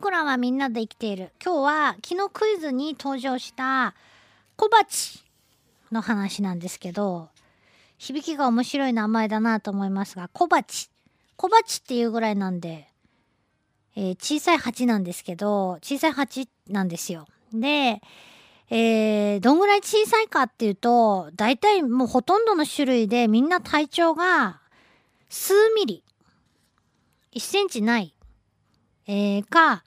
僕らはみんなで生きている。今日は昨日クイズに登場した小鉢の話なんですけど、響きが面白い名前だなと思いますが、小鉢。小鉢っていうぐらいなんで、えー、小さい鉢なんですけど、小さい鉢なんですよ。で、えー、どんぐらい小さいかっていうと、大体もうほとんどの種類でみんな体長が数ミリ、1センチない、えー、か、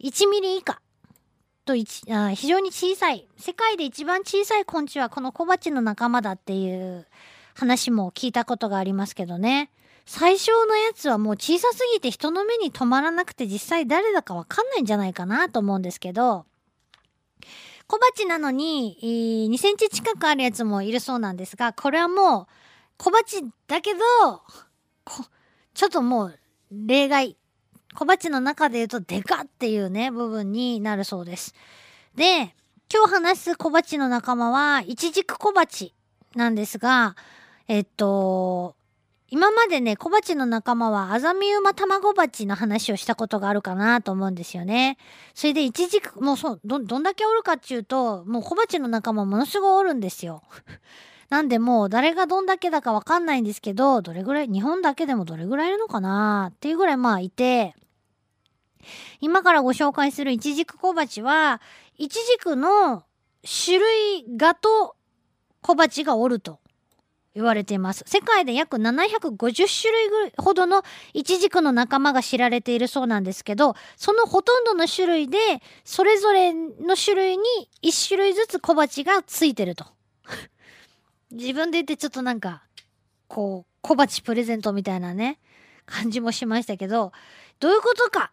1ミリ以下とあ非常に小さい。世界で一番小さい昆虫はこの小鉢の仲間だっていう話も聞いたことがありますけどね。最小のやつはもう小さすぎて人の目に留まらなくて実際誰だかわかんないんじゃないかなと思うんですけど、小鉢なのに、2センチ近くあるやつもいるそうなんですが、これはもう小鉢だけど、ちょっともう例外。小鉢の中で言うとデカっていうね、部分になるそうです。で、今日話す小鉢の仲間は、イチジク小鉢なんですが、えっと、今までね、小鉢の仲間はアザミウマ卵鉢の話をしたことがあるかなと思うんですよね。それで一時もうそう、ど、どんだけおるかっていうと、もう小鉢の仲間ものすごいおるんですよ。なんでもう誰がどんだけだかわかんないんですけど、どれぐらい、日本だけでもどれぐらいいるのかな？っていうぐらいまあいて、今からご紹介するイチジク小鉢は、イチジクの種類がと小鉢がおると。言われています。世界で約750種類ほどのイチジクの仲間が知られているそうなんですけど、そのほとんどの種類で、それぞれの種類に1種類ずつ小鉢がついてると。自分で言ってちょっとなんか、こう、小鉢プレゼントみたいなね、感じもしましたけど、どういうことか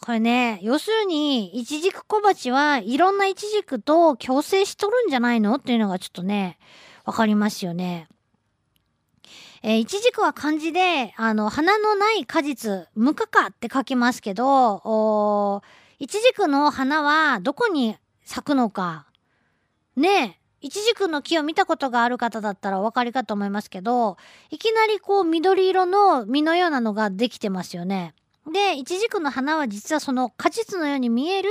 これね、要するに、イチジク小鉢はいろんなイチジクと共生しとるんじゃないのっていうのがちょっとね、わかりますよね。えー、いちじくは漢字で、あの、花のない果実、無花果って書きますけど、おいちじくの花はどこに咲くのか。ねえ、いちじくの木を見たことがある方だったらお分かりかと思いますけど、いきなりこう緑色の実のようなのができてますよね。で、いちじくの花は実はその果実のように見える、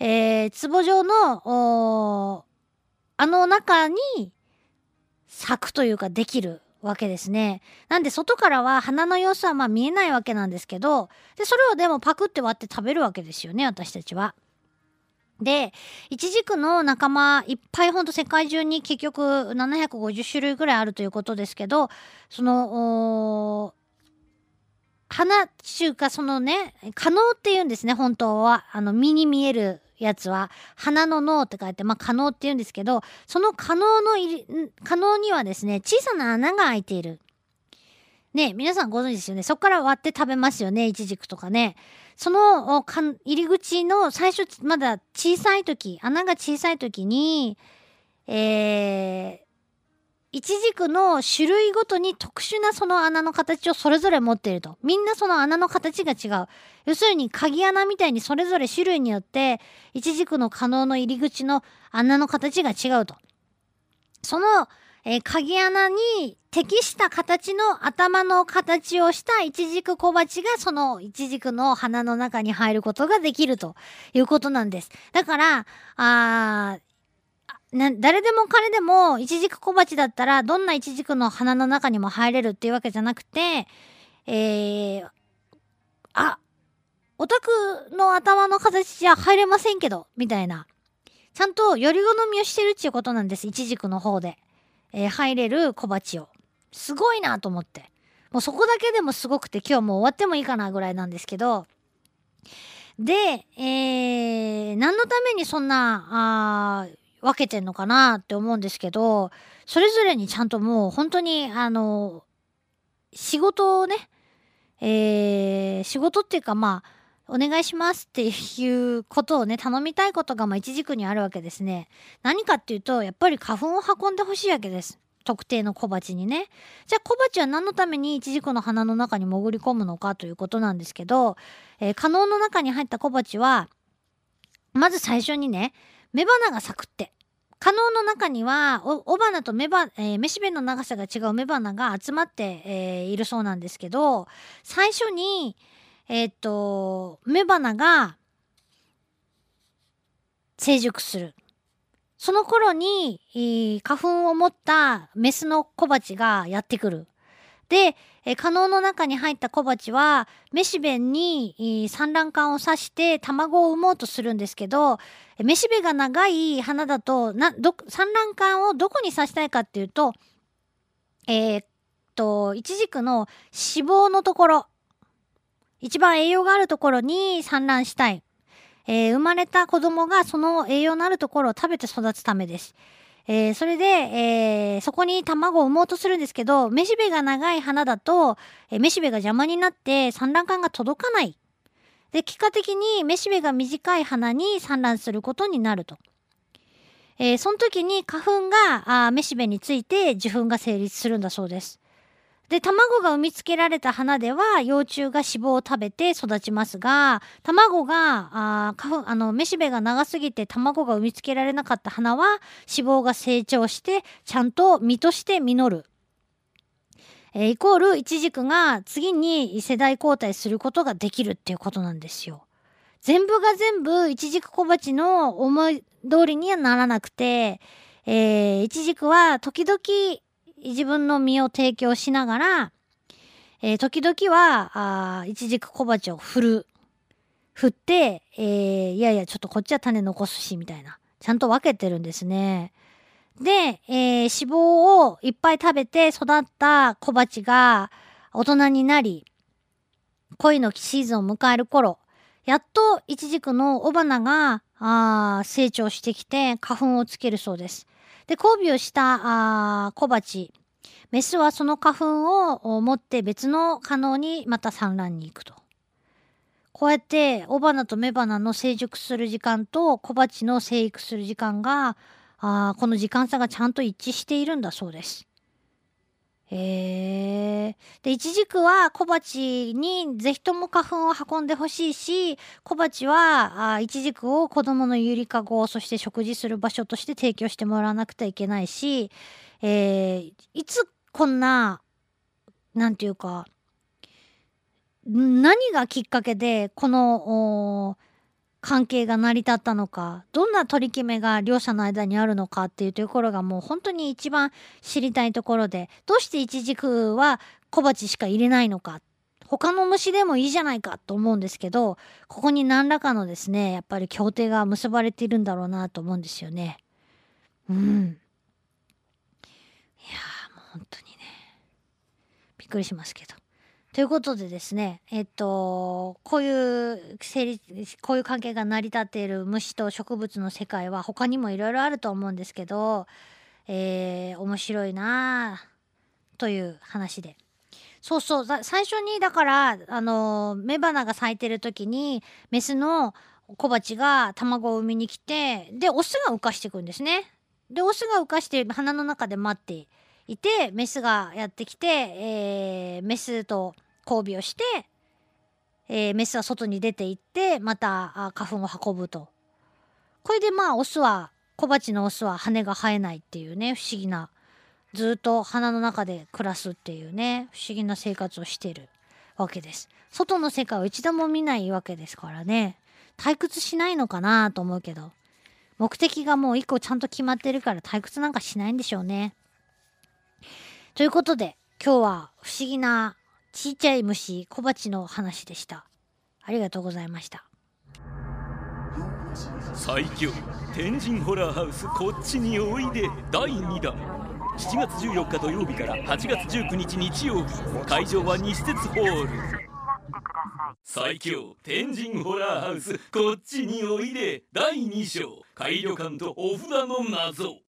えー、壺状の、あの中に咲くというかできるわけですね。なんで外からは花の様子はまあ見えないわけなんですけど、で、それをでもパクって割って食べるわけですよね、私たちは。で、イチジクの仲間いっぱいほんと世界中に結局750種類ぐらいあるということですけど、その、花中かそのね、可能って言うんですね、本当は。あの、身に見えるやつは、花の脳って書いて、まあ、可能って言うんですけど、その可能の、可能にはですね、小さな穴が開いている。ね、皆さんご存知ですよね。そこから割って食べますよね、イチジクとかね。その入り口の最初、まだ小さい時、穴が小さい時に、えー、イチジクの種類ごとに特殊なその穴の形をそれぞれ持っていると。みんなその穴の形が違う。要するに鍵穴みたいにそれぞれ種類によって、イチジクの可能の入り口の穴の形が違うと。その、えー、鍵穴に適した形の頭の形をしたイチジク小鉢がそのイチジクの花の中に入ることができるということなんです。だから、あーな、誰でも彼でも、イチジク小鉢だったら、どんなイチジクの花の中にも入れるっていうわけじゃなくて、えー、あ、オタクの頭の形じゃ入れませんけど、みたいな。ちゃんとより好みをしてるっていうことなんです。イチジクの方で。えー、入れる小鉢を。すごいなと思って。もうそこだけでもすごくて今日もう終わってもいいかなぐらいなんですけど。で、えー、何のためにそんな、あ分けてんのかなって思うんですけど、それぞれにちゃんともう本当に、あの、仕事をね、えー、仕事っていうかまあ、お願いしますっていうことをね、頼みたいことがまあ一軸にあるわけですね。何かっていうと、やっぱり花粉を運んでほしいわけです。特定の小鉢にね。じゃあ小鉢は何のためにイチジクの花の中に潜り込むのかということなんですけど、えー、可能の中に入った小鉢は、まず最初にね、雌花が咲くって。可能の中には、雄花と雌花、えー、雌しべの長さが違う雌花が集まって、えー、いるそうなんですけど、最初に、えー、っと、雌花が成熟する。その頃に、花粉を持ったメスの小鉢がやってくる。で、え可能の中に入った小鉢は、めしべに産卵管を刺して卵を産もうとするんですけど、めしべが長い花だと、な、ど、産卵管をどこに刺したいかっていうと、えー、っと、イチジクの脂肪のところ、一番栄養があるところに産卵したい。えー、生まれた子供がその栄養のあるところを食べて育つためです。えー、それで、えー、そこに卵を産もうとするんですけど、めしべが長い花だと、えー、めしべが邪魔になって産卵管が届かない。で、結果的にめしべが短い花に産卵することになると。えー、その時に花粉があめしべについて受粉が成立するんだそうです。で、卵が産みつけられた花では幼虫が脂肪を食べて育ちますが、卵が、あ花粉、あの、めしべが長すぎて卵が産みつけられなかった花は脂肪が成長してちゃんと実として実る。えー、イコールイチジクが次に世代交代することができるっていうことなんですよ。全部が全部イチジク小鉢の思い通りにはならなくて、えー、イチジクは時々自分の身を提供しながら、えー、時々は、あいちじく小鉢を振る。振って、えー、いやいや、ちょっとこっちは種残すし、みたいな。ちゃんと分けてるんですね。で、えー、脂肪をいっぱい食べて育った小鉢が大人になり、恋のシーズンを迎える頃、やっとイチジクの雄花があ成長してきて花粉をつけるそうです。で、交尾をしたあ小鉢。メスはその花粉を持って別の可能にまた産卵に行くと。こうやって雄花と雌花の成熟する時間と小鉢の生育する時間があこの時間差がちゃんと一致しているんだそうです。へえ。で、イチジクは小鉢にぜひとも花粉を運んでほしいし、小鉢は、あイチジクを子供のゆりかご、そして食事する場所として提供してもらわなくてはいけないし、えー、いつこんな、なんていうか、何がきっかけで、この、関係が成り立ったのか、どんな取り決めが両者の間にあるのかっていうところがもう本当に一番知りたいところで、どうしてイチジクは小鉢しか入れないのか、他の虫でもいいじゃないかと思うんですけど、ここに何らかのですね、やっぱり協定が結ばれているんだろうなと思うんですよね。うん。いやもう本当にね、びっくりしますけど。ということでですね、えっと、こういう成立、こういう関係が成り立っている虫と植物の世界は他にもいろいろあると思うんですけど、えー、面白いなあという話で。そうそう、最初にだから、あの、雌花が咲いてる時に、メスの小鉢が卵を産みに来て、で、オスが浮かしていくんですね。で、オスが浮かして花の中で待っていて、メスがやってきて、えー、メスと交尾をして、えー、メスは外に出て行って、また花粉を運ぶと。これでまあ、オスは、小鉢のオスは羽が生えないっていうね、不思議な、ずっと花の中で暮らすっていうね、不思議な生活をしてるわけです。外の世界を一度も見ないわけですからね、退屈しないのかなと思うけど、目的がもう一個ちゃんと決まってるから退屈なんかしないんでしょうね。ということで、今日は不思議なちっちゃい虫、小鉢の話でした。ありがとうございました。最強天神ホラーハウスこっちにおいで第2弾。7月14日土曜日から8月19日日曜日。会場は西鉄ホール。最強天神ホラーハウスこっちにおいで第2章。改旅館とお札の謎。